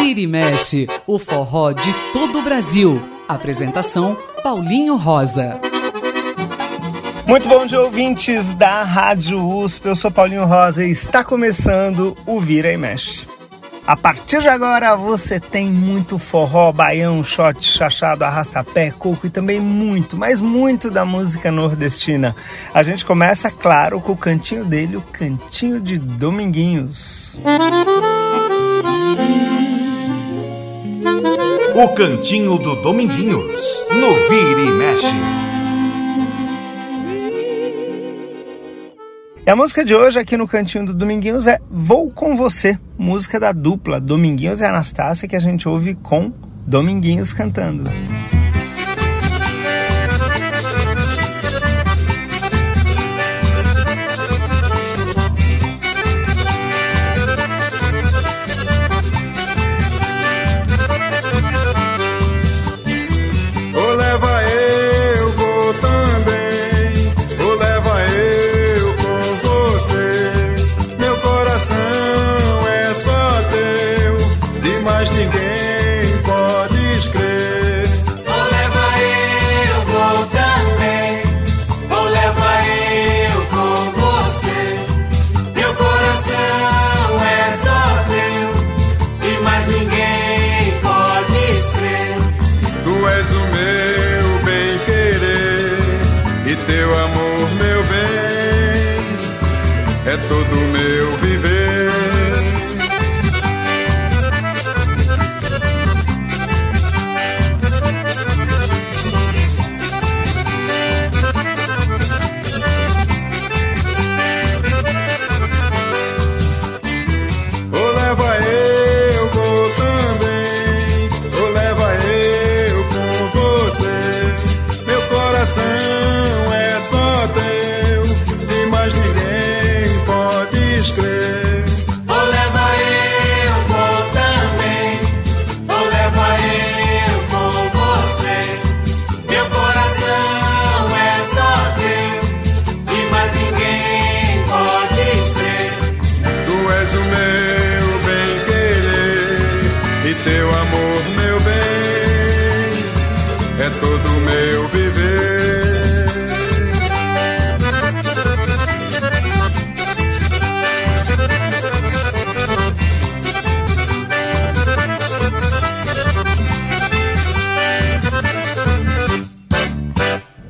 Vira e mexe, o forró de todo o Brasil. Apresentação Paulinho Rosa. Muito bom dia, ouvintes da Rádio USP. Eu sou Paulinho Rosa e está começando o Vira e Mexe. A partir de agora você tem muito forró, baião, shot, chachado, arrastapé, coco e também muito, mas muito da música nordestina. A gente começa, claro, com o cantinho dele, o cantinho de Dominguinhos. O cantinho do Dominguinhos, no Vira e Mexe. E a música de hoje aqui no Cantinho do Dominguinhos é Vou Com Você, música da dupla Dominguinhos e Anastácia que a gente ouve com Dominguinhos cantando.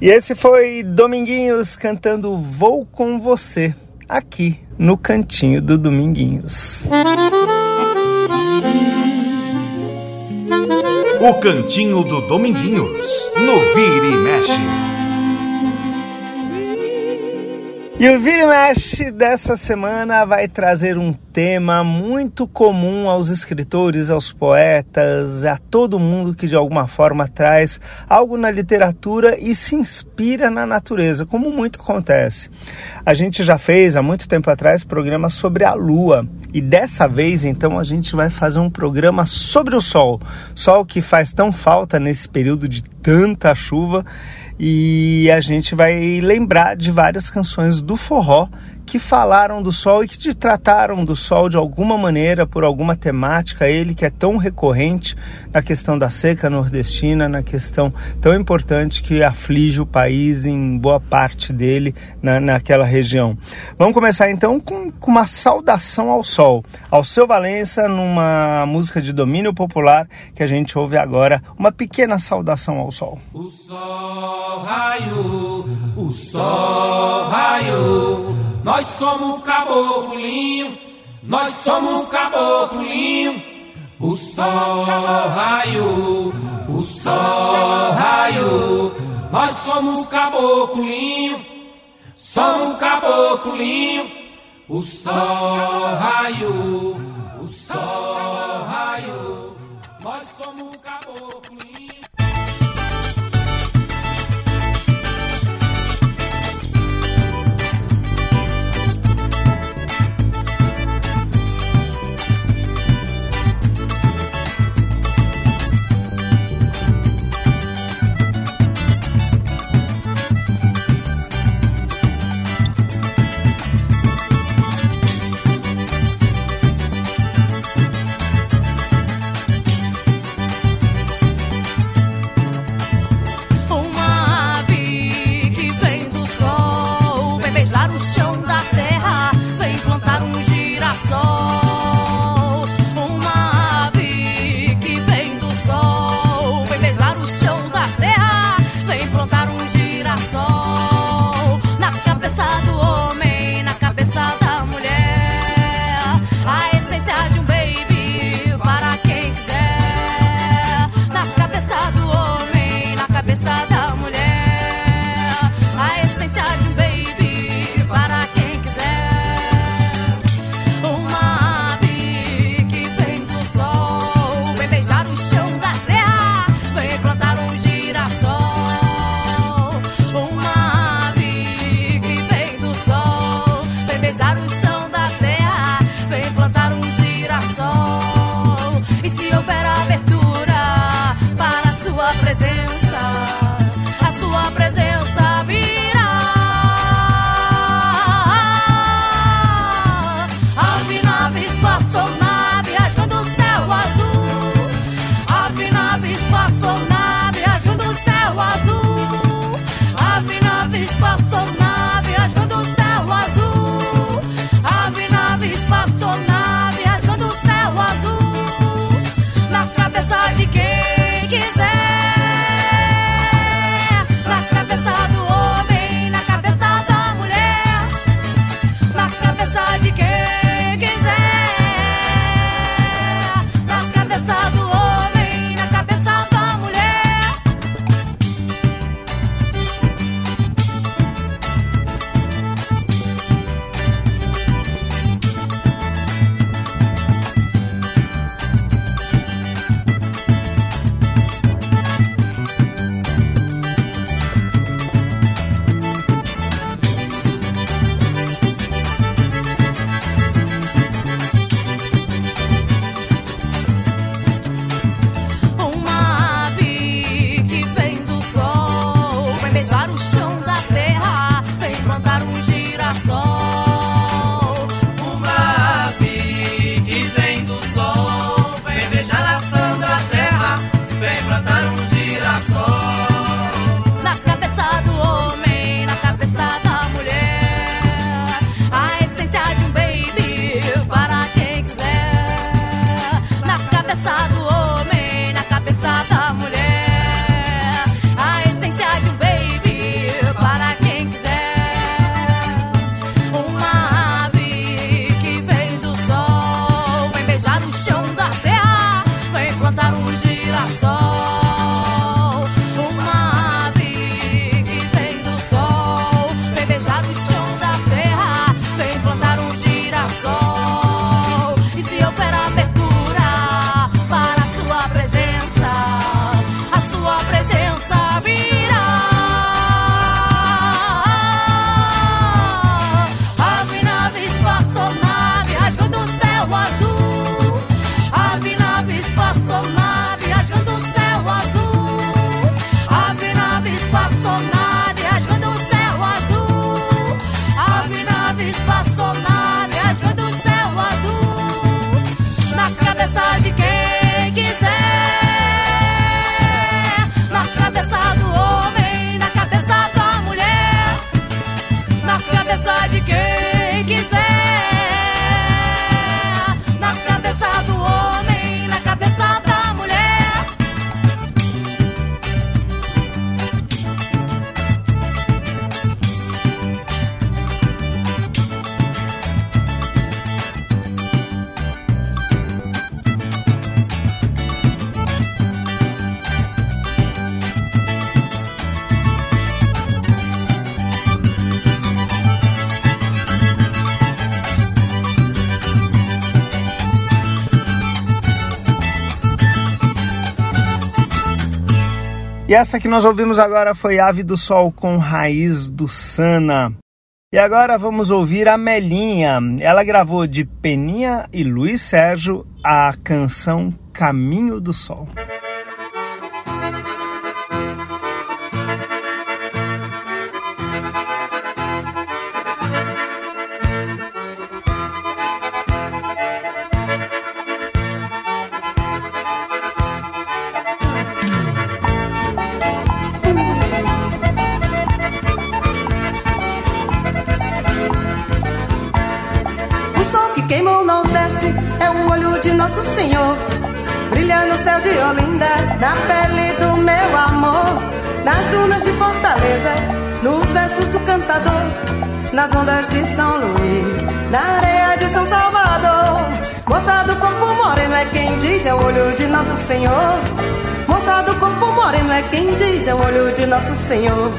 E esse foi Dominguinhos cantando Vou com Você, aqui no cantinho do Dominguinhos. O cantinho do Dominguinhos, no Vira e Mexe. E o Vira e Mexe dessa semana vai trazer um tema muito comum aos escritores, aos poetas, a todo mundo que de alguma forma traz algo na literatura e se inspira na natureza, como muito acontece. A gente já fez há muito tempo atrás programas sobre a lua. E dessa vez então a gente vai fazer um programa sobre o sol, sol que faz tão falta nesse período de tanta chuva. E a gente vai lembrar de várias canções do forró que falaram do sol e que te trataram do sol de alguma maneira, por alguma temática, ele que é tão recorrente na questão da seca nordestina, na questão tão importante que aflige o país em boa parte dele na, naquela região. Vamos começar então com, com uma saudação ao sol, ao seu Valença, numa música de domínio popular que a gente ouve agora, uma pequena saudação ao sol. O sol raiou, o sol raiou. Nós somos caboclinho, nós somos caboclinho. O sol raiou, o sol raiou. Nós somos caboclinho, somos caboclinho. O sol raiou, o sol raiou. E essa que nós ouvimos agora foi Ave do Sol com Raiz do Sana. E agora vamos ouvir a Melinha. Ela gravou de Peninha e Luiz Sérgio a canção Caminho do Sol. Olho de Nosso Senhor. Moça do corpo moreno é quem diz, é o olho de Nosso Senhor.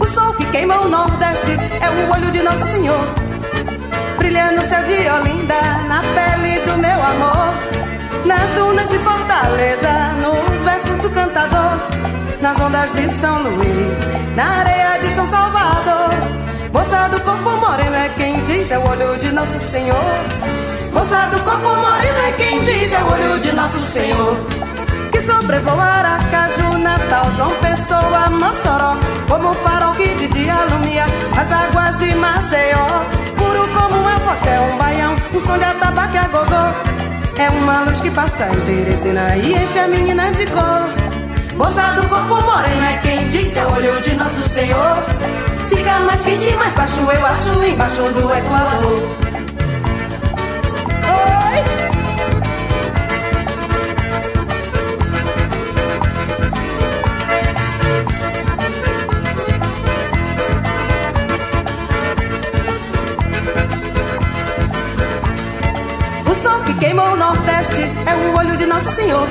O sol que queima o Nordeste é o olho de Nosso Senhor. Brilha no céu de Olinda, na pele do meu amor nas dunas de Fortaleza, nos versos do cantador, nas ondas de São Luís, na areia de São Salvador. Moça do corpo moreno é quem diz, é o olho nosso Senhor. Moça do corpo moreno é quem diz é o olho de nosso Senhor. Que sobrevoa Aracaju, Natal, João Pessoa, Mossoró. Como farol que de dia alumia as águas de Maceió. Puro como uma foché, um baião, um som de atabaque a gogô. É uma luz que passa em Teresina e enche a menina de cor. Moça do corpo moreno é quem diz é o olho de nosso Senhor. Fica mais quente, mais baixo, eu acho, embaixo do Equador. Olho de Nosso Senhor.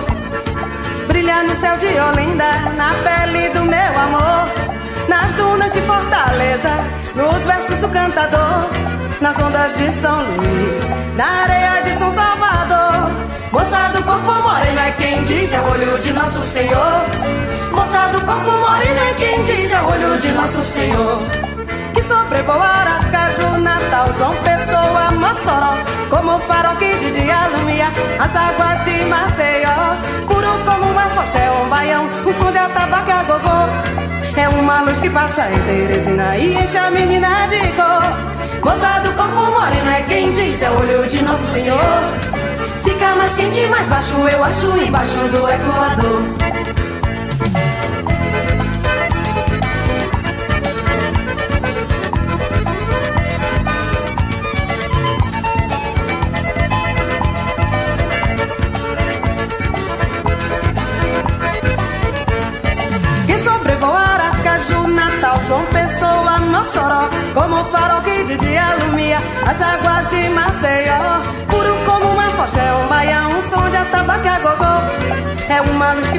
Brilha no céu de Olinda, na pele do meu amor. Nas dunas de Fortaleza, nos versos do cantador. Nas ondas de São Luís, na areia de São Salvador. Moça do corpo moreno é quem diz é o olho de Nosso Senhor. Moça do corpo moreno é quem diz é o olho de Nosso Senhor. Que sobrevoa Aracaju, Natal, João Pessoa, Mossoró. Como farol que de dia alumia as águas de Maceió. Puro como uma foché, um baião, um som de atabaque a gogô. É uma luz que passa em Teresina e enche a menina de cor. Moça do corpo moreno é quem diz, é o olho de Nosso Senhor. Fica mais quente, mais baixo, eu acho, embaixo do Equador.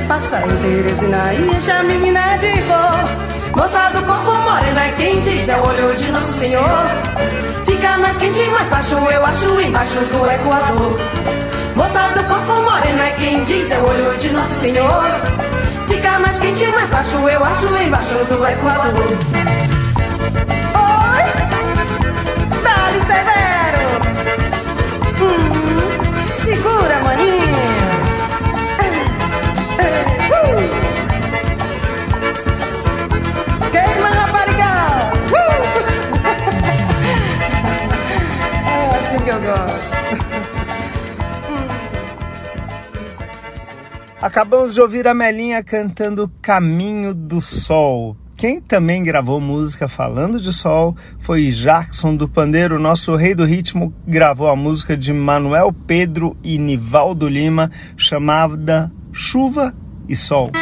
Passa em Teresina e enche menina de cor. Moça do corpo moreno é quem diz, é o olho de Nosso Senhor. Fica mais quente, mais baixo, eu acho, embaixo do Equador. Moça do corpo moreno é quem diz, é o olho de Nosso Senhor. Fica mais quente, mais baixo, eu acho, embaixo do Equador. Que eu gosto. Acabamos de ouvir a Melinha cantando Caminho do Sol. Quem também gravou música falando de sol foi Jackson do Pandeiro, nosso rei do ritmo, gravou a música de Manuel Pedro e Nivaldo Lima, chamada Chuva e Sol.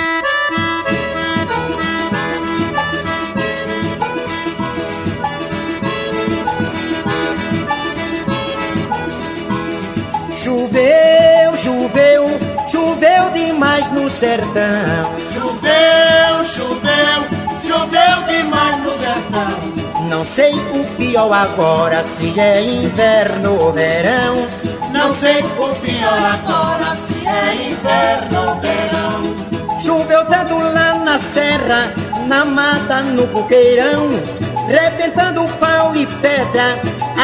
Sertão. Choveu, choveu, choveu demais no sertão. Não sei o pior agora, se é inverno ou verão. Não sei o pior agora, se é inverno ou verão. Choveu tanto lá na serra, na mata, no buqueirão. Rebentando pau e pedra,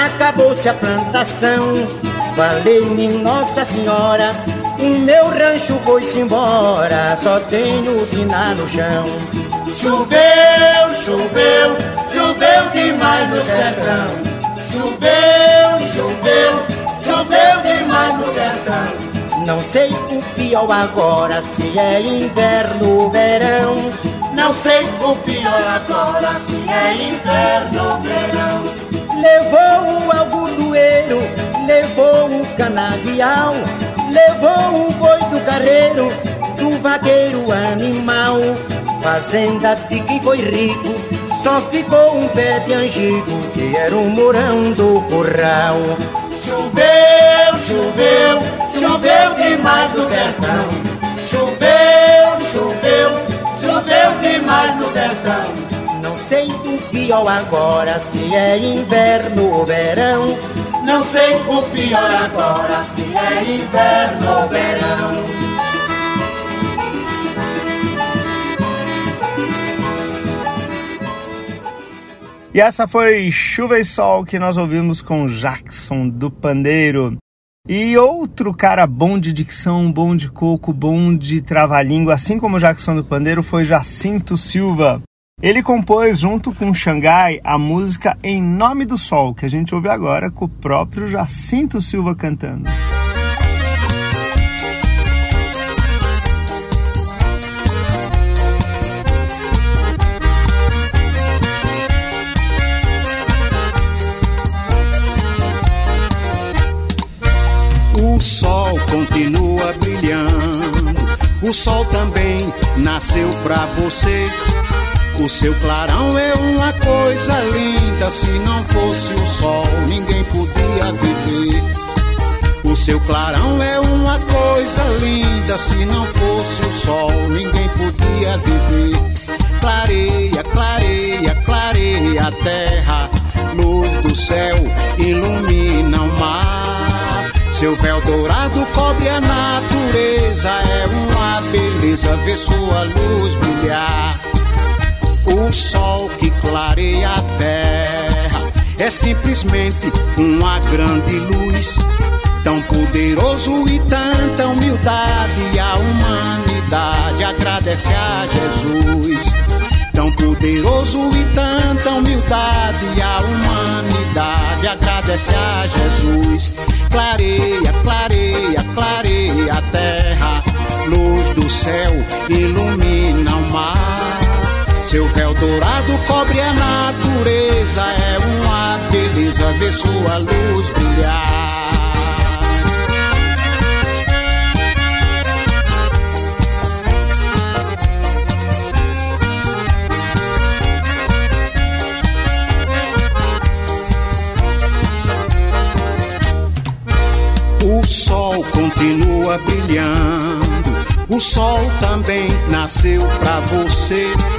acabou-se a plantação. Valeu-me Nossa Senhora, o meu rancho foi-se embora, só tenho usina no chão. Choveu, choveu, choveu demais no sertão. Choveu, choveu, choveu demais no sertão. Não sei o pior agora, se é inverno ou verão. Não sei o pior agora, se é inverno ou verão. Levou o algodoeiro, levou o canavial, levou o boi do carreiro, do vaqueiro animal. Fazenda de quem foi rico, só ficou um pé de angico, que era um morão do curral. Choveu, choveu, choveu demais no sertão. Choveu, choveu, choveu demais no sertão. Não sei o pior agora, se é inverno ou verão. Não sei o pior agora, se é inverno ou verão. E essa foi Chuva e Sol que nós ouvimos com Jackson do Pandeiro. E outro cara bom de dicção, bom de coco, bom de trava-língua, assim como Jackson do Pandeiro, foi Jacinto Silva. Ele compôs junto com Xangai a música Em Nome do Sol, que a gente ouve agora com o próprio Jacinto Silva cantando. O sol continua brilhando, o sol também nasceu pra você. O seu clarão é uma coisa linda, se não fosse o sol, ninguém podia viver. O seu clarão é uma coisa linda, se não fosse o sol, ninguém podia viver. Clareia, clareia, clareia a terra, luz do céu ilumina o mar. Seu véu dourado cobre a natureza, é uma beleza ver sua luz brilhar. O sol que clareia a terra é simplesmente uma grande luz. Tão poderoso e tanta humildade, a humanidade agradece a Jesus. Tão poderoso e tanta humildade, a humanidade agradece a Jesus. Clareia, clareia, clareia a terra, luz do céu ilumina o mar. Seu véu dourado cobre a natureza, é uma beleza ver sua luz brilhar. O sol continua brilhando, o sol também nasceu pra você.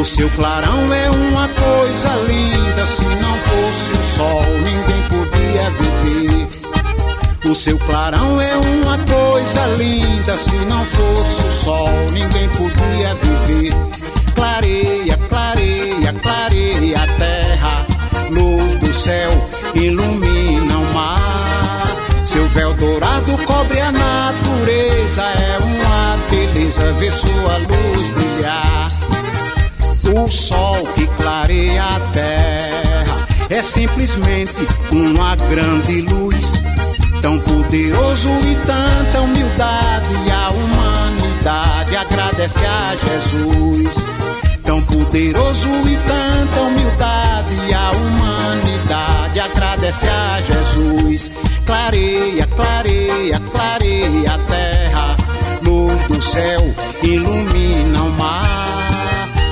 O seu clarão é uma coisa linda, se não fosse o sol, ninguém podia viver. O seu clarão é uma coisa linda, se não fosse o sol, ninguém podia viver. Clareia, clareia, clareia a terra, luz do céu ilumina o mar. Seu véu dourado cobre a natureza, é uma beleza ver sua luz brilhar. O sol que clareia a terra é simplesmente uma grande luz. Tão poderoso e tanta humildade, a humanidade agradece a Jesus. Tão poderoso e tanta humildade, a humanidade agradece a Jesus. Clareia, clareia, clareia a terra, luz do céu ilumina o mar.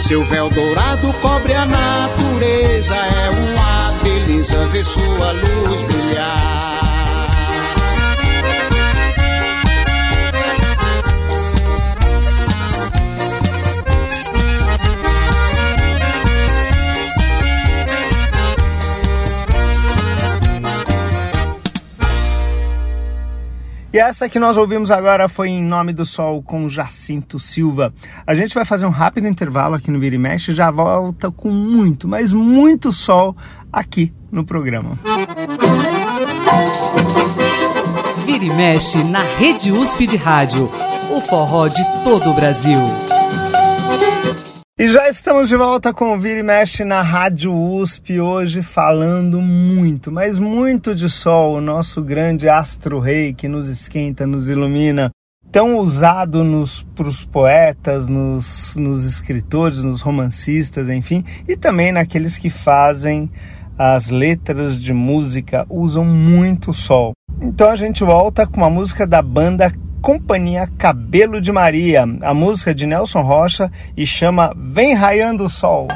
Seu véu dourado cobre a natureza, é uma beleza ver sua luz brilhar. E essa que nós ouvimos agora foi Em Nome do Sol com Jacinto Silva. A gente vai fazer um rápido intervalo aqui no Vira e Mexe e já volta com muito, mas muito sol aqui no programa. Vira e Mexe na Rede USP de Rádio. O forró de todo o Brasil. E já estamos de volta com o Vira e Mexe na Rádio USP, hoje falando muito, mas muito de sol, o nosso grande astro-rei que nos esquenta, nos ilumina, tão usado para os poetas, nos, nos escritores, nos romancistas, enfim, e também naqueles que fazem as letras de música, usam muito o sol. Então a gente volta com uma música da banda Companhia Cabelo de Maria, a música de Nelson Rocha e chama Vem Raiando o Sol.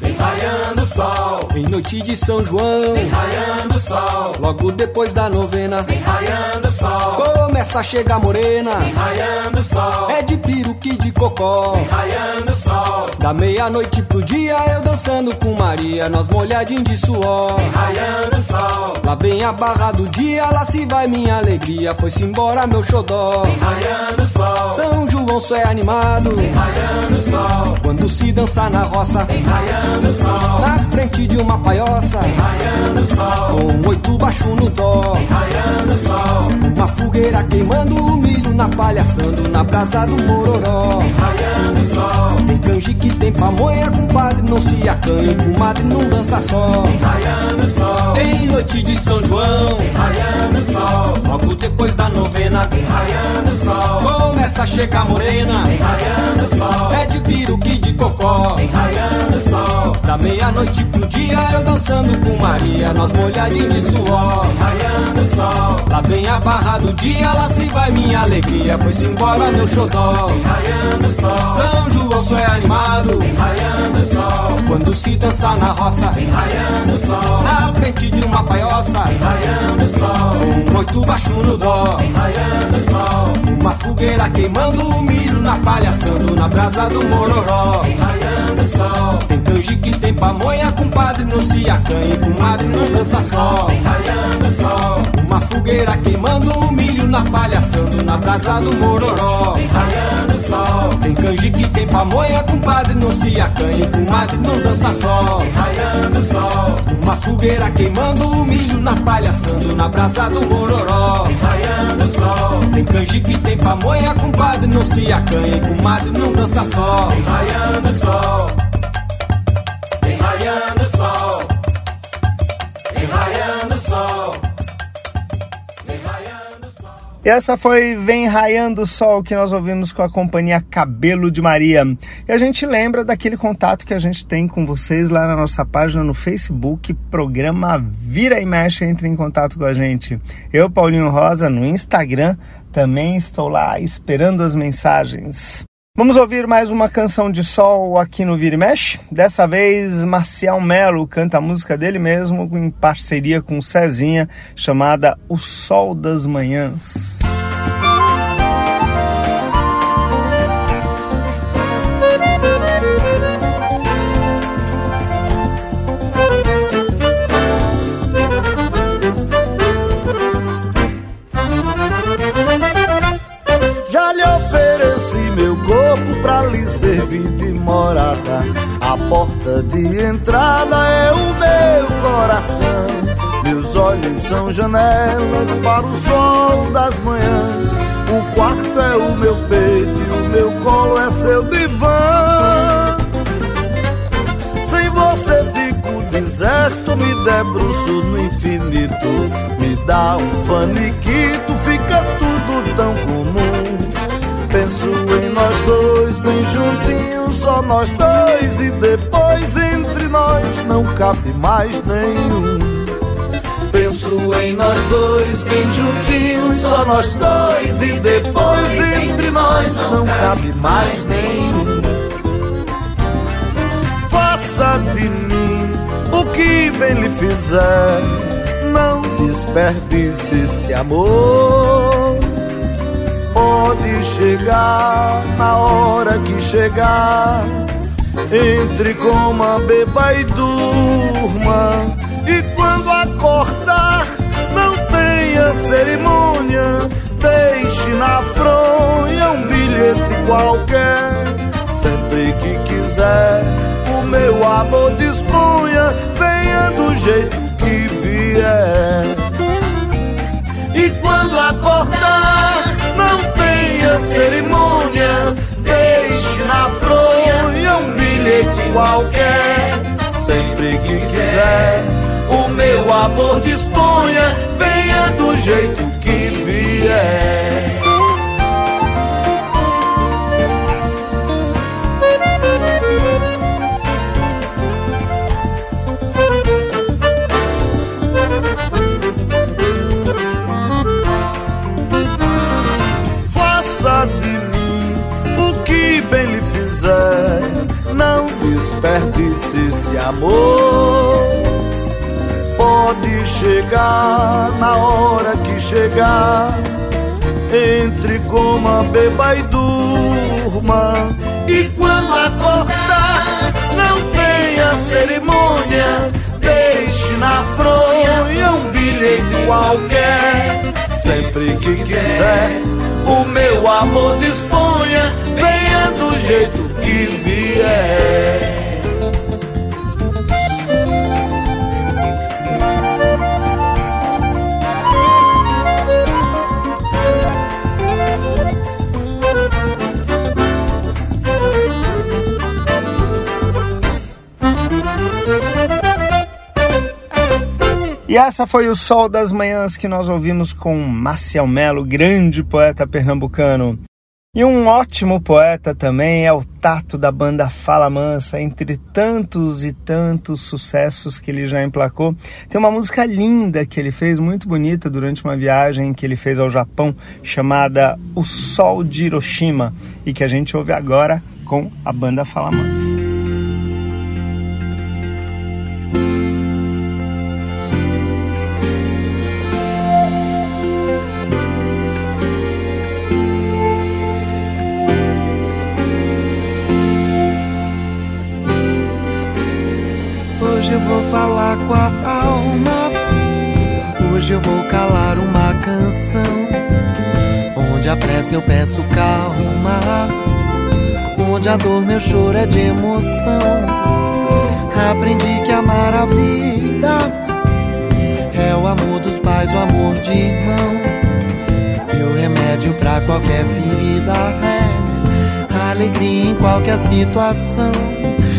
Vem raiando o sol, Em noite de São João, vem raiando o sol, logo depois da novena, vem raiando o sol, começa a chegar morena. vem raiando sol, É de piruqui de cocó, vem raiando sol, Da meia-noite pro dia eu dançando com Maria, nós molhadinhos de suor. Vem raiando sol. Lá vem a barra do dia, lá se vai minha alegria, foi-se embora meu xodó. Vem raiando sol. São João só é animado. Vem raiando sol. Quando se dança na roça. Vem raiando sol. Na frente de uma paioça. Vem raiando sol. Com oito baixo no dó. Vem raiando sol. Uma fogueira queimando o milho na palha assando na brasa do mororó. Vem raiando o sol. Tem canjique, tem pamonha, compadre, não se acanha, comadre não dança só. Vem raiando sol. Tem noite de São João, Vem raiando sol. logo depois da novena. Vem raiando sol. Começa a chegar morena, Vem raiando sol. é de piruqui de cocó. Vem raiando sol. Da meia-noite pro dia eu dançando com Maria, nós molhadinhos de suor. Vem raiando sol. Lá vem a barra do dia, lá se vai minha alegria, foi-se embora meu xodó. Vem raiando sol. São João só é animado, raiando o sol. quando se dança na roça. Vem raiando o sol. Na frente de uma paioça, Vem raiando o sol. com oito baixo no dó. Vem raiando o sol. Uma fogueira queimando o milho na palha assando na brasa do mororó. Vem raiando o sol. Tem canjique, tem pamonha, compadre não se acanha, comadre não dança só. Vem raiando o sol. Uma fogueira queimando o milho na palha assando na brasa do mororó. Raiando. Tem canjique, tem pamonha, compadre não se acanha, comadre não dança só. Raiando sol. Uma fogueira queimando o milho na palha assando na brasa do mororó. Raiando sol. Tem canjique, tem pamonha, compadre não se acanha, comadre não dança só. Vem raiando sol. Vem raiando sol. E essa foi Vem Raiando o Sol que nós ouvimos com a companhia Cabelo de Maria. E a gente lembra daquele contato que a gente tem com vocês lá na nossa página no Facebook, programa Vira e Mexe, entre em contato com a gente. Eu, Paulinho Rosa, no Instagram, também estou lá esperando as mensagens. Vamos ouvir mais uma canção de sol aqui no Vira e Mexe? Dessa vez, Marcial Melo canta a música dele mesmo em parceria com Cezinha, chamada O Sol das Manhãs. Servir de morada. A porta de entrada é o meu coração. Meus olhos são janelas para o sol das manhãs. O quarto é o meu peito e o meu colo é seu divã. Sem você fico deserto, me debruço no infinito. Me dá um faniquito, fica tudo tão comum. Penso em nós dois, bem juntinhos, só nós dois. E depois entre nós não cabe mais nenhum. Penso em nós dois, bem juntinhos, só nós dois. E depois entre nós não cabe mais nenhum. Faça de mim o que bem lhe fizer. Não desperdice esse amor. Pode chegar na hora que chegar. Entre, coma, beba e durma. E quando acordar, não tenha cerimônia. Deixe na fronha um bilhete qualquer. Sempre que quiser, o meu amor disponha. Venha do jeito que vier. E quando acordar, cerimônia. Deixe na fronha um bilhete qualquer. Sempre que quiser, o meu amor disponha. Venha do jeito que vier. perde-se esse amor. Pode chegar na hora que chegar, entre coma, beba e durma. E quando acordar, não tenha cerimônia, deixe na fronha um bilhete qualquer. Sempre que quiser, o meu amor disponha, venha do jeito que vier. E essa foi o Sol das Manhãs que nós ouvimos com Marcial Melo, grande poeta pernambucano. E um ótimo poeta também é o Tato da banda Fala Mansa, entre tantos e tantos sucessos que ele já emplacou. Tem uma música linda que ele fez, muito bonita, durante uma viagem que ele fez ao Japão, chamada O Sol de Hiroshima, e que a gente ouve agora com a banda Fala Mansa. Onde a dor meu choro é de emoção. Aprendi que amar a vida é o amor dos pais, o amor de irmão. E o remédio pra qualquer ferida é alegria em qualquer situação.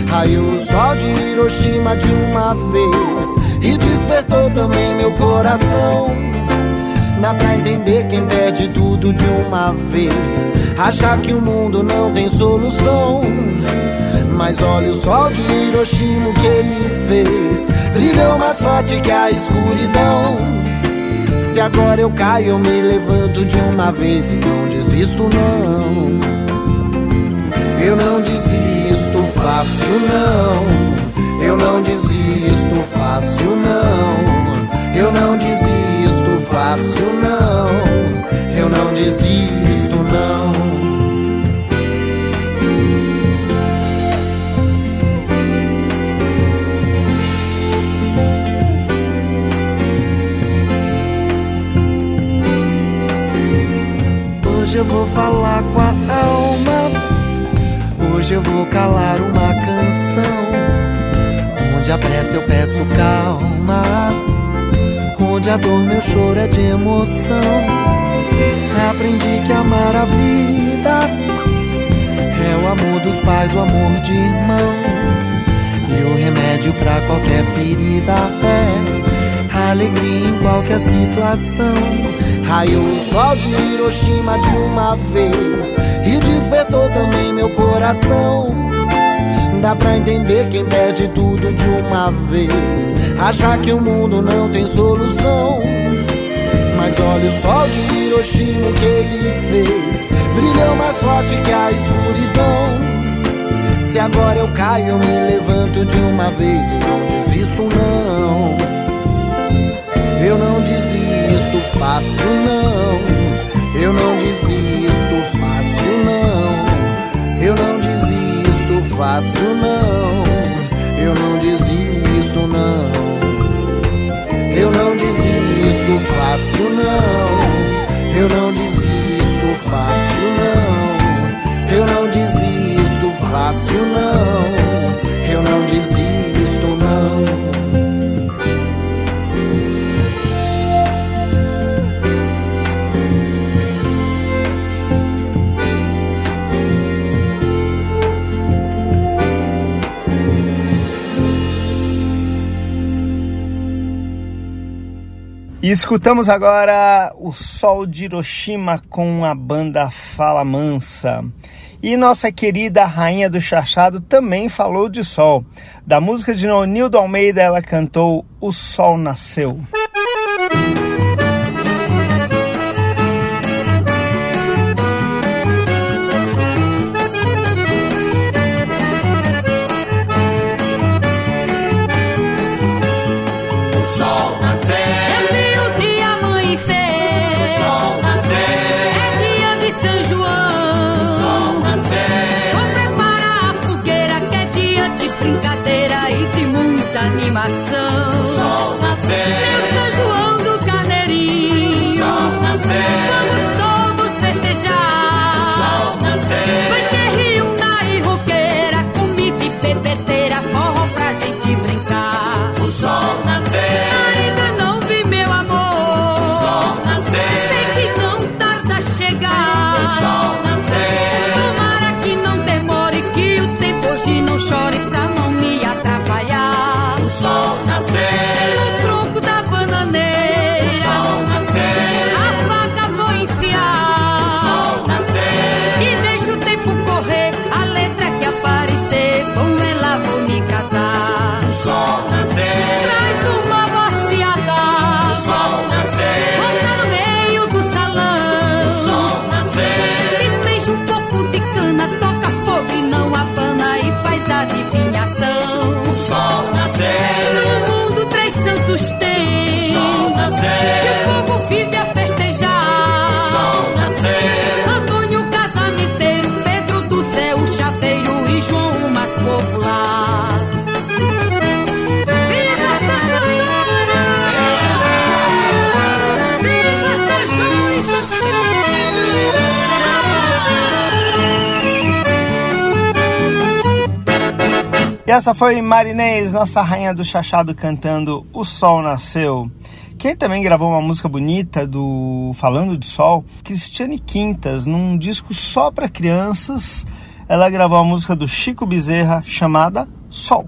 Raiou o sol de Hiroshima de uma vez e despertou também meu coração. Dá pra entender quem perde tudo de uma vez, achar que o mundo não tem solução. Mas olha o sol de Hiroshima que ele fez, brilhou mais forte que a escuridão. Se agora eu caio, eu me levanto de uma vez e não desisto não. Eu não desisto fácil não. Eu não desisto fácil não. Eu não desisto fácil não. Eu não desisto não. Hoje eu vou falar com a alma. Hoje eu vou calar uma canção. Onde a pressa eu peço calma. A dor meu choro é de emoção. Aprendi que amar a vida é o amor dos pais, o amor de irmão. E o remédio pra qualquer ferida é alegria em qualquer situação. Raiou o sol de Hiroshima de uma vez e despertou também meu coração. Dá pra entender quem perde tudo de uma vez, achar que o mundo não tem solução. Mas olha o sol de Hiroshima o que ele fez, brilhou mais forte que a escuridão. Se agora eu caio, me levanto de uma vez e não desisto não. Eu não desisto fácil não. Eu não desisto fácil não. Eu não fácil não. Eu não desisto não. Eu não desisto fácil não. Eu não desisto fácil não. Eu não desisto fácil não. Eu não desisto E escutamos agora o Sol de Hiroshima com a banda Fala Mansa. E nossa querida Rainha do Chachado também falou de sol. Da música de Nonildo Almeida, ela cantou O Sol Nasceu. E essa foi Marinês, nossa rainha do chachado, cantando O Sol Nasceu. Quem também gravou uma música bonita do Falando de Sol, Cristiane Quintas, num disco só para crianças, ela gravou a música do Chico Bezerra chamada Sol.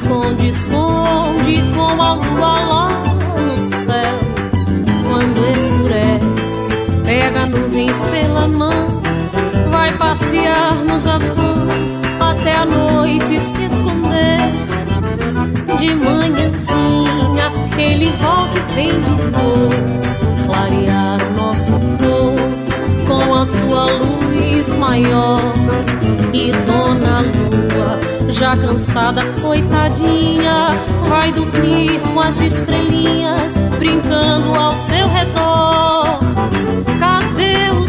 esconde, esconde com a lua lá no céu. Quando escurece, pega nuvens pela mão, vai passear no Japão até a noite se esconder. De manhãzinha ele volta e vem de novo clarear o nosso povo com a sua luz maior e Dona Lua já cansada, coitadinha, vai dormir com as estrelinhas brincando ao seu redor. Cadê o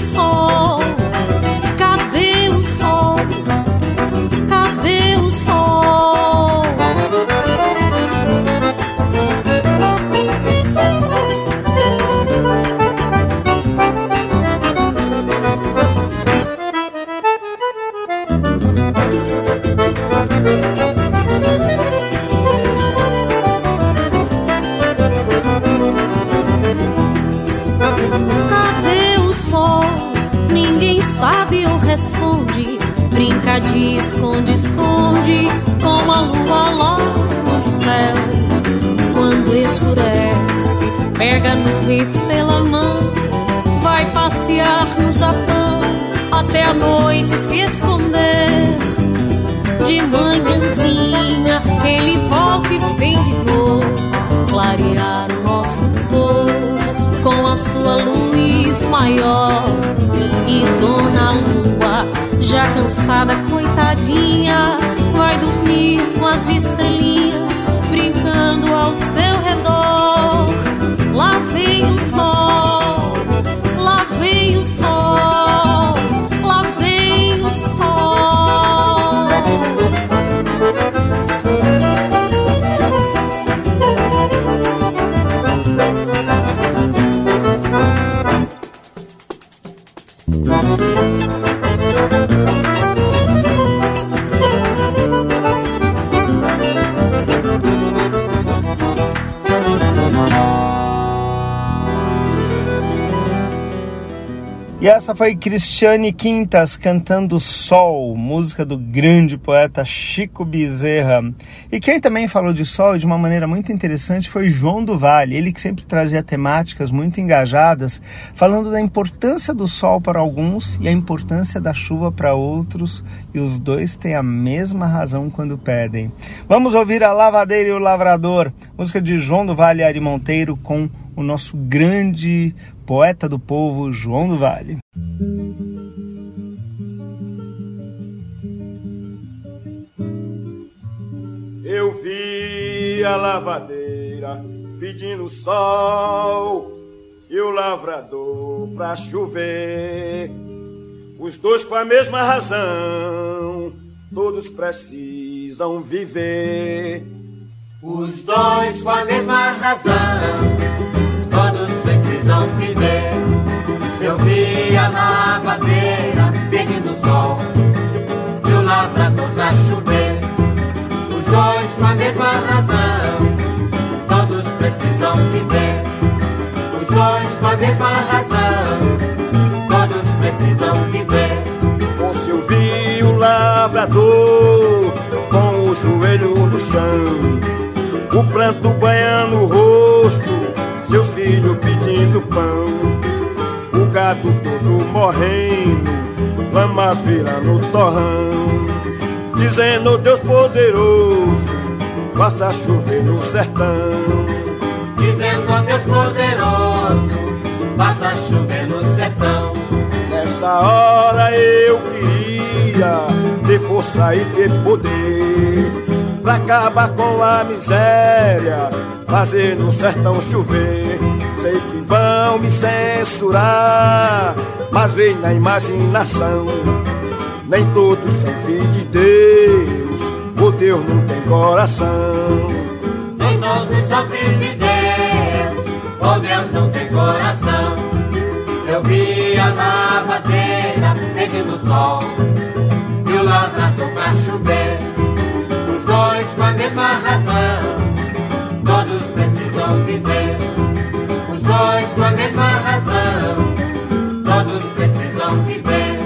cansada essa foi Cristiane Quintas cantando Sol, música do grande poeta Chico Bezerra. E quem também falou de sol de uma maneira muito interessante foi João do Vale, ele que sempre trazia temáticas muito engajadas, falando da importância do sol para alguns e a importância da chuva para outros, e os dois têm a mesma razão quando pedem. Vamos ouvir a Lavadeira e o Lavrador, música de João do Vale e Ari Monteiro com o nosso grande poeta do povo, João do Vale. Eu vi a lavadeira pedindo sol e o lavrador pra chover. Os dois com a mesma razão, todos precisam viver. Os dois com a mesma razão, todos precisam viver. Eu vi a lavadeira pedindo sol e o lavrador pra chover. Dois com a mesma razão, todos precisam viver. Os dois com a mesma razão, todos precisam viver. Fosse eu vi o lavrador com o joelho no chão, o pranto banhando o rosto, seus filhos pedindo pão, o gato todo morrendo, lama vira no torrão, dizendo Deus poderoso, faça chover no sertão. Dizendo Deus poderoso, faça chover no sertão. Nessa hora eu queria ter força e ter poder pra acabar com a miséria, fazer no sertão chover. Sei que vão me censurar, mas vem na imaginação. Nem todos são filhos de Deus, o Deus não tem coração. Nem todos são filhos de Deus, oh Deus não tem coração. Eu vi a lavadeira pedindo sol e o lavrador pra chover. Os dois com a mesma razão, todos precisam viver. Os dois com a mesma razão, todos precisam viver.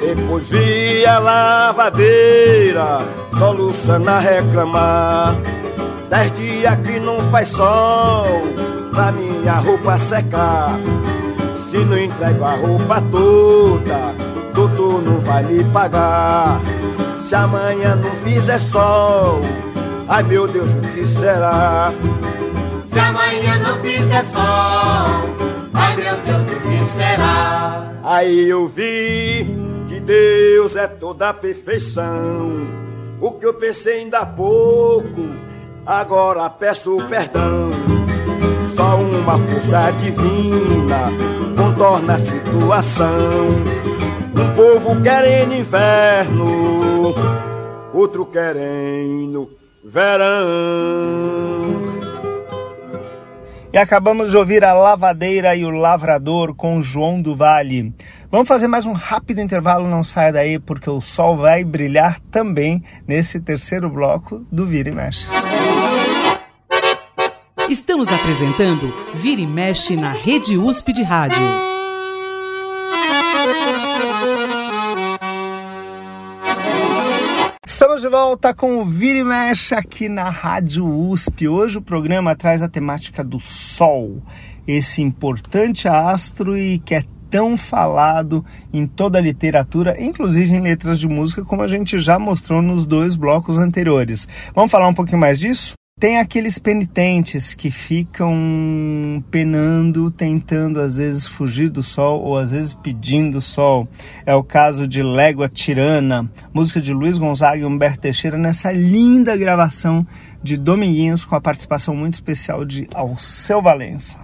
Depois vi a lavadeira soluçando a reclamar. Dez dias que não faz sol pra minha roupa secar. Se não entrego a roupa toda, doutor não vai me pagar. Se amanhã não fizer sol, ai meu Deus, o que será? Se amanhã não fizer sol, ai meu Deus, o que será? Aí eu vi Deus é toda a perfeição. O que eu pensei ainda há pouco, agora peço perdão. Só uma força divina contorna a situação. Um povo querendo inverno, outro querendo verão. E acabamos de ouvir a Lavadeira e o Lavrador com João do Vale. Vamos fazer mais um rápido intervalo, não saia daí, porque o sol vai brilhar também nesse terceiro bloco do Vira e Mexe. Estamos apresentando Vira e Mexe na Rede USP de Rádio. Estamos de volta com o Vira e Mexe aqui na Rádio USP. Hoje o programa traz a temática do Sol, esse importante astro e que é tão falado em toda a literatura, inclusive em letras de música, como a gente já mostrou nos dois blocos anteriores. Vamos falar um pouquinho mais disso? Tem aqueles penitentes que ficam penando, tentando às vezes fugir do sol ou às vezes pedindo sol. É o caso de Légua Tirana, música de Luiz Gonzaga e Humberto Teixeira, nessa linda gravação de Dominguinhos com a participação muito especial de Alceu Valença.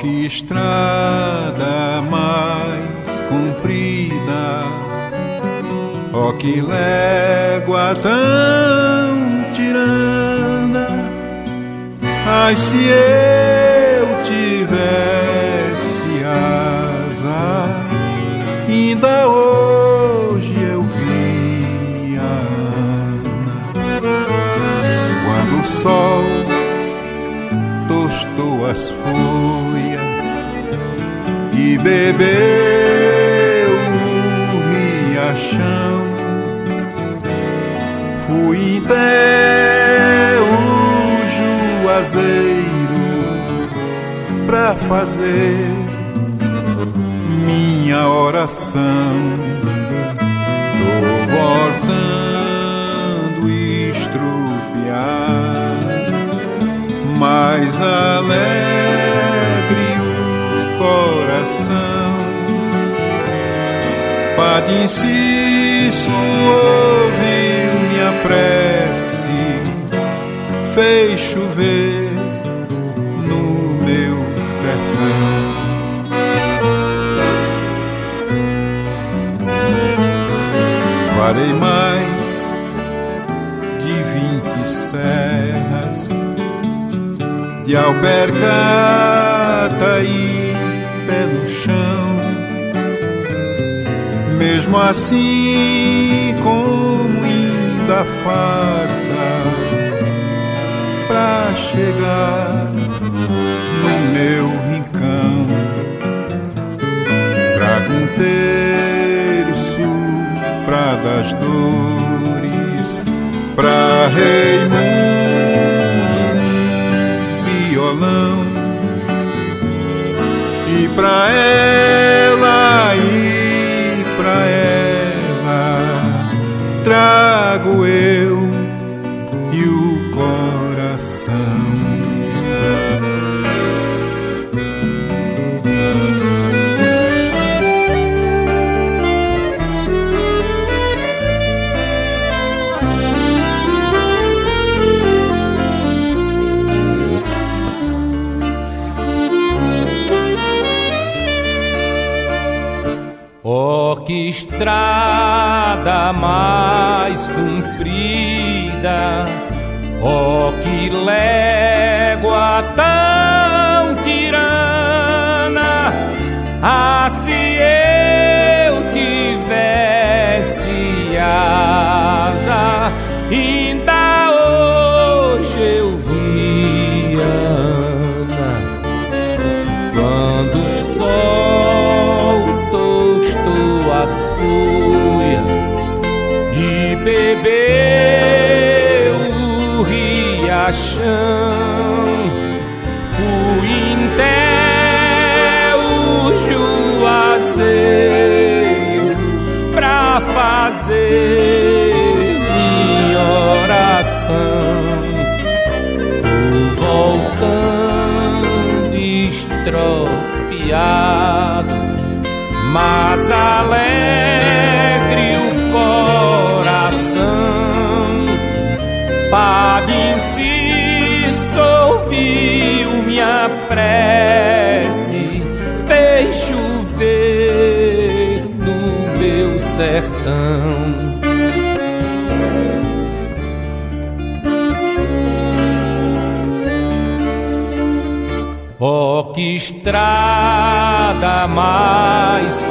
que estrada mais comprida, ó oh, que légua tão tirana. Ai, se eu tivesse asa, ainda hoje eu via Ana. Quando o sol tostou as folhas e bebeu o riachão. Fui até o juazeiro pra fazer minha oração. Tô voltando estrupiado, mais alegre Padre Inciso ouviu minha prece, fez chover no meu sertão. Farei mais de vinte serras de alpercata e pé no chão. Mesmo assim, como ainda falta pra chegar no meu rincão, trago um terço pra das dores, pra Raimundo um violão e pra ela e pra ela trago eu estrada mais comprida, oh, que légua tão tirana, ah, se eu tivesse asa, ainda estropiado, mas alegre o coração. Padre Inciso ouviu minha prece, fez chover no meu sertão. Estrada mais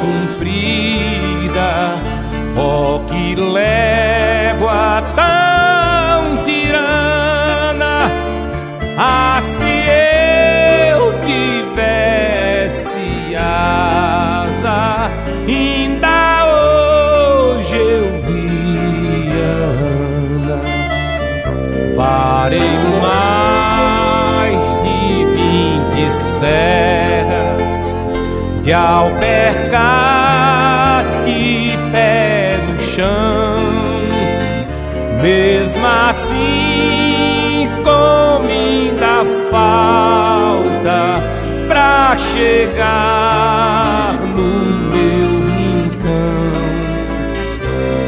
de alpercate pé no chão. Mesmo assim, como ainda falta pra chegar no meu rincão,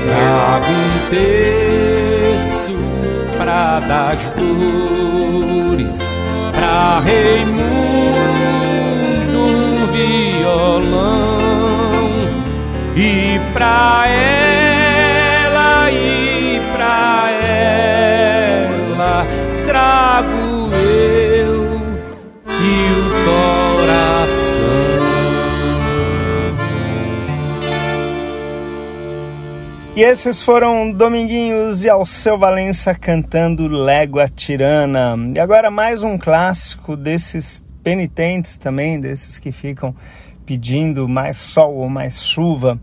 trago um terço pra das dores, pra Raimundo um violão e pra ela e pra ela trago eu e o coração. E esses foram Dominguinhos e Alceu Valença cantando Légua Tirana. E agora mais um clássico desses penitentes também, desses que ficam pedindo mais sol ou mais chuva.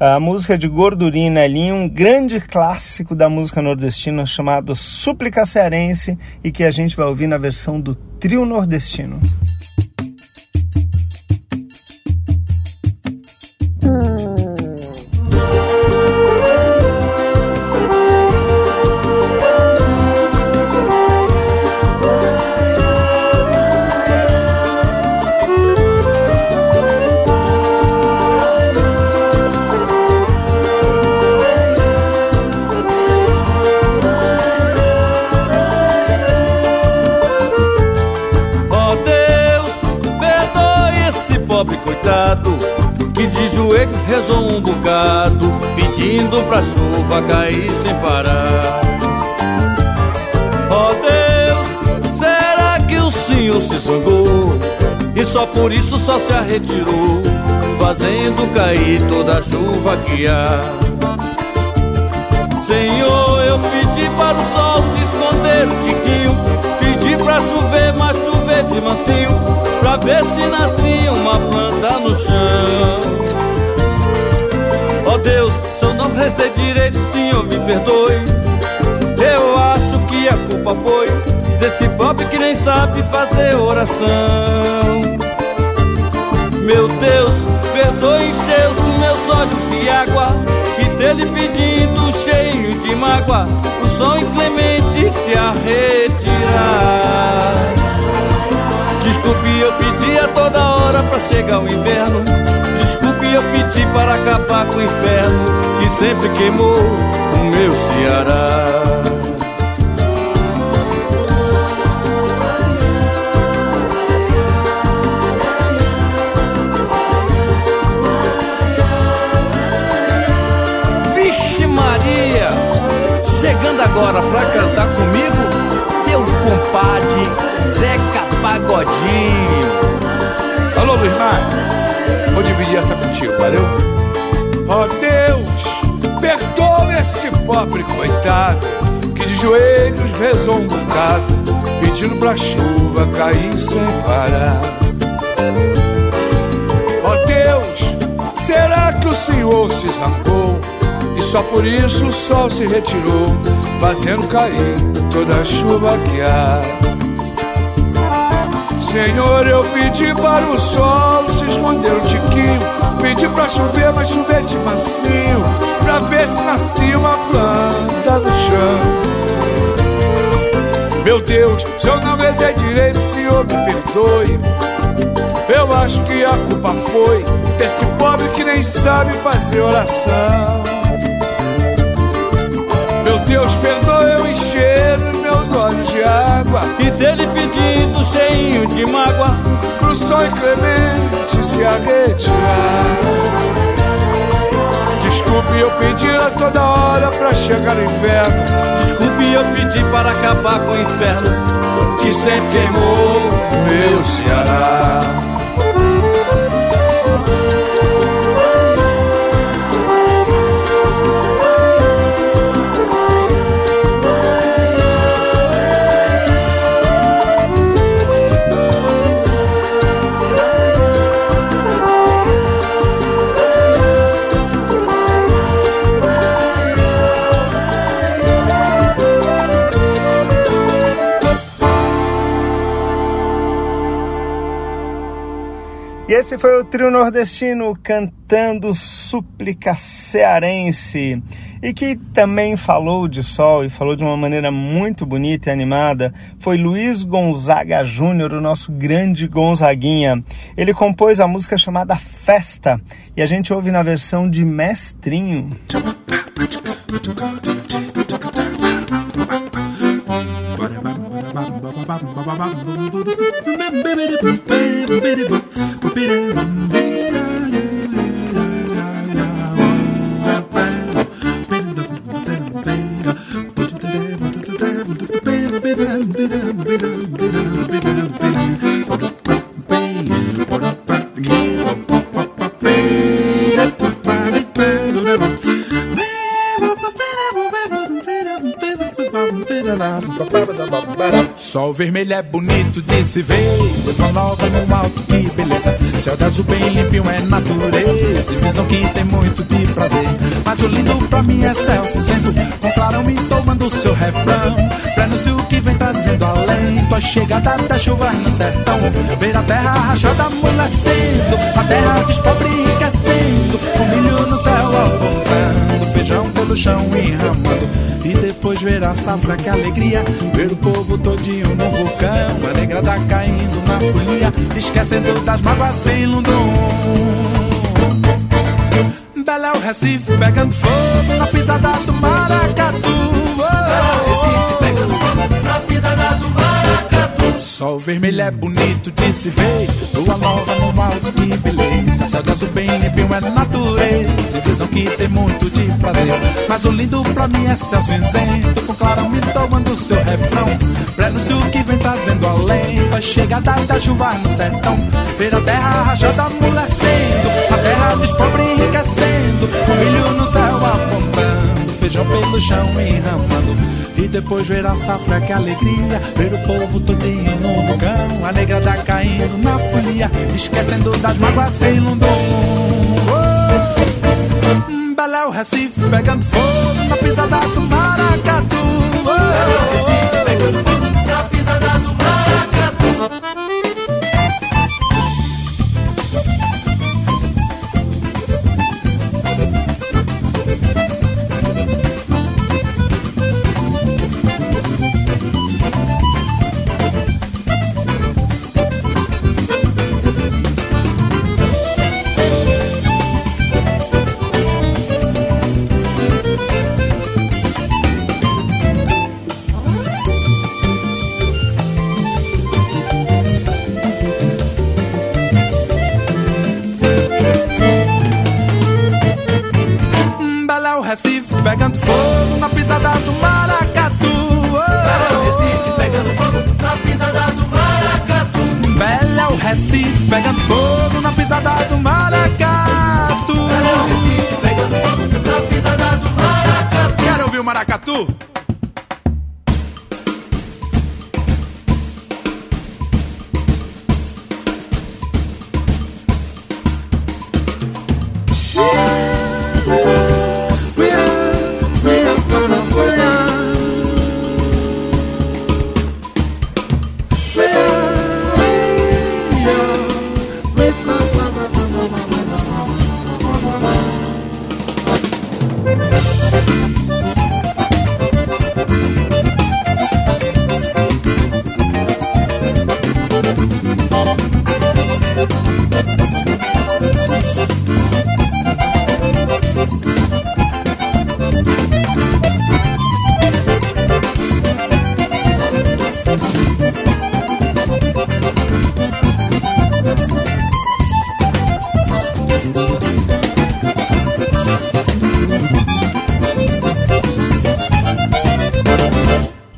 A música de Gordurina ali, um grande clássico da música nordestina chamado Súplica Cearense e que a gente vai ouvir na versão do Trio Nordestino. Pedindo pra chuva cair sem parar. Ó Deus, será que o Senhor se zangou e só por isso só se arretirou, fazendo cair toda a chuva que há? Senhor, eu pedi para o sol se esconder um tiquinho Pedi pra chover, mas chover de mansinho Pra ver se nascia uma planta no chão Ó Deus, não rezei direito, Senhor, me perdoe. Eu acho que a culpa foi Desse pobre que nem sabe fazer oração. Meu Deus, perdoe encher os meus olhos de água E dele pedindo cheio de mágoa O sol inclemente se a retirar. Desculpe, eu pedi a toda hora pra chegar o inverno eu pedi para acabar com o inferno Que sempre queimou o meu Ceará Vixe Maria! Chegando agora pra cantar comigo, meu compadre Zeca Pagodinho. Alô, Luiz Marcos, vou dividir essa contigo, valeu? Ó Deus, perdoa este pobre coitado que de joelhos rezou um bocado, pedindo pra chuva cair sem parar. Ó Deus, será que o Senhor se zangou e só por isso o sol se retirou, fazendo cair toda a chuva que há? Senhor, eu pedi para o sol esconder um tiquinho. Pedi pra chover, mas chover de macio. Pra ver se nascia uma planta no chão. Meu Deus, se eu não rezei direito, Senhor, me perdoe. Eu acho que a culpa foi desse pobre que nem sabe fazer oração. Meu Deus, perdoe eu encher olhos de água. E dele pedindo cheio de mágoa Pro sol inclemente se a retirar. Desculpe eu pedir a toda hora pra chegar no inferno. Desculpe eu pedi para acabar com o inferno Que sempre queimou meu Ceará E esse foi o trio nordestino cantando Súplica Cearense e que também falou de sol e falou de uma maneira muito bonita e animada foi Luiz Gonzaga Júnior, o nosso grande Gonzaguinha. Ele compôs a música chamada Festa e a gente ouve na versão de Mestrinho. Sol vermelho é bonito de se ver, pira nova pira alto beleza. Céu de azul bem limpinho é natureza. Visão que tem muito de prazer. Mas o lindo pra mim é céu cinzento. Com clarão me tomando seu refrão. Prênuncio que vem trazendo alento. A chegada da chuva no sertão. Ver a terra rachada amolecendo. A terra despobre enriquecendo. O milho no céu apontando. Feijão pelo chão enramando. Depois ver a safra, que alegria. Ver o povo todinho no vulcão. A negrada caindo na folia Esquecendo das mágoas em Lundum Bela o Recife pegando fogo Na pisada do maracatu Sol vermelho é bonito de se ver. Lua nova no alto, que beleza. Céu de azul bem limpinho é natureza. Visão que tem muito de prazer. Mas o lindo pra mim é céu cinzento. Com clarão me tomando seu refrão. Prenúncio que vem trazendo alento A chegada da chuva no sertão. Ver a terra rachada amolecendo. A terra despobre enriquecendo. O milho no céu apontando. Feijão pelo chão enramando depois ver a safra, que alegria. Ver o povo todinho no vulcão A negrada caindo na folia Esquecendo das mágoas sem lundum. Oh, Bela o Recife pegando fogo Na pisada do maracatu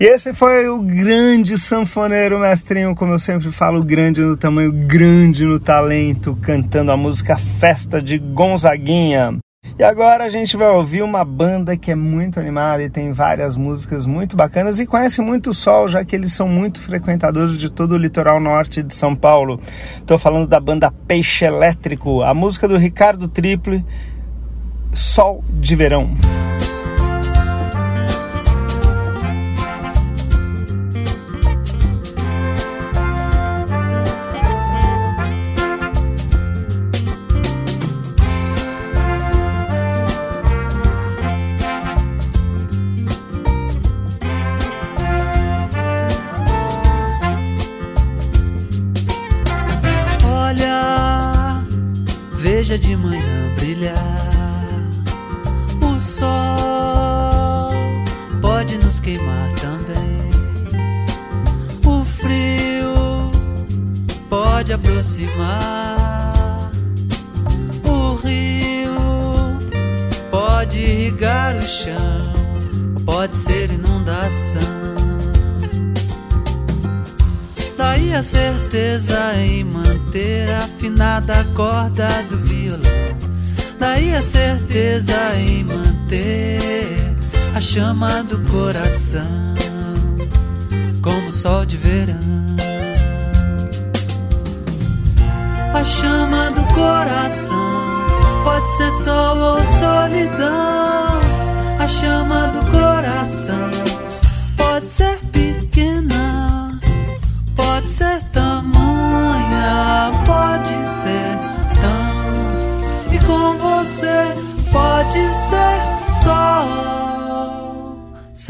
E esse foi o grande sanfoneiro mestrinho, como eu sempre falo, grande no tamanho, grande no talento, cantando a música Festa de Gonzaguinha. E agora a gente vai ouvir uma banda que é muito animada e tem várias músicas muito bacanas e conhece muito o sol, já que eles são muito frequentadores de todo o litoral norte de São Paulo. Estou falando da banda Peixe Elétrico, a música do Ricardo Triple, Sol de Verão. Coração. como sol de verão. A chama do coração pode ser sol ou solidão. A chama do coração pode ser pequena, pode ser tamanha, pode ser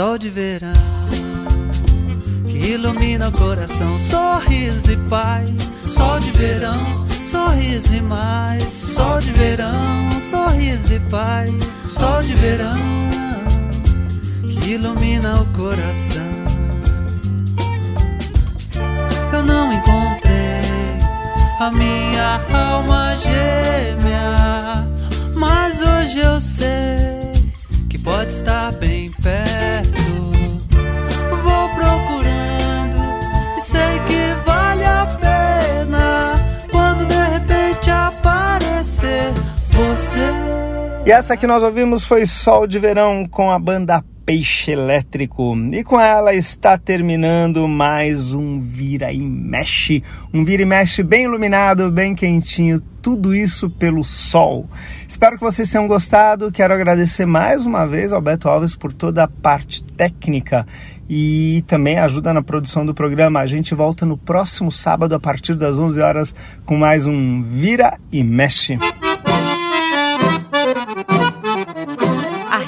sol, de verão que ilumina o coração, sorriso e paz, sol de verão, sorriso e mais, sol de verão, sorriso e paz, sol de verão que ilumina o coração. Eu não encontrei a minha alma gêmea, mas hoje eu sei que pode estar bem perto. Vou procurando e sei que vale a pena quando de repente aparecer você. E essa que nós ouvimos foi Sol de Verão com a banda Peixe Elétrico. E com ela está terminando mais um Vira e Mexe. Um Vira e Mexe bem iluminado, bem quentinho, tudo isso pelo sol. Espero que vocês tenham gostado. Quero agradecer mais uma vez ao Beto Alves por toda a parte técnica e também ajuda na produção do programa. A gente volta no próximo sábado a partir das 11 horas com mais um Vira e Mexe.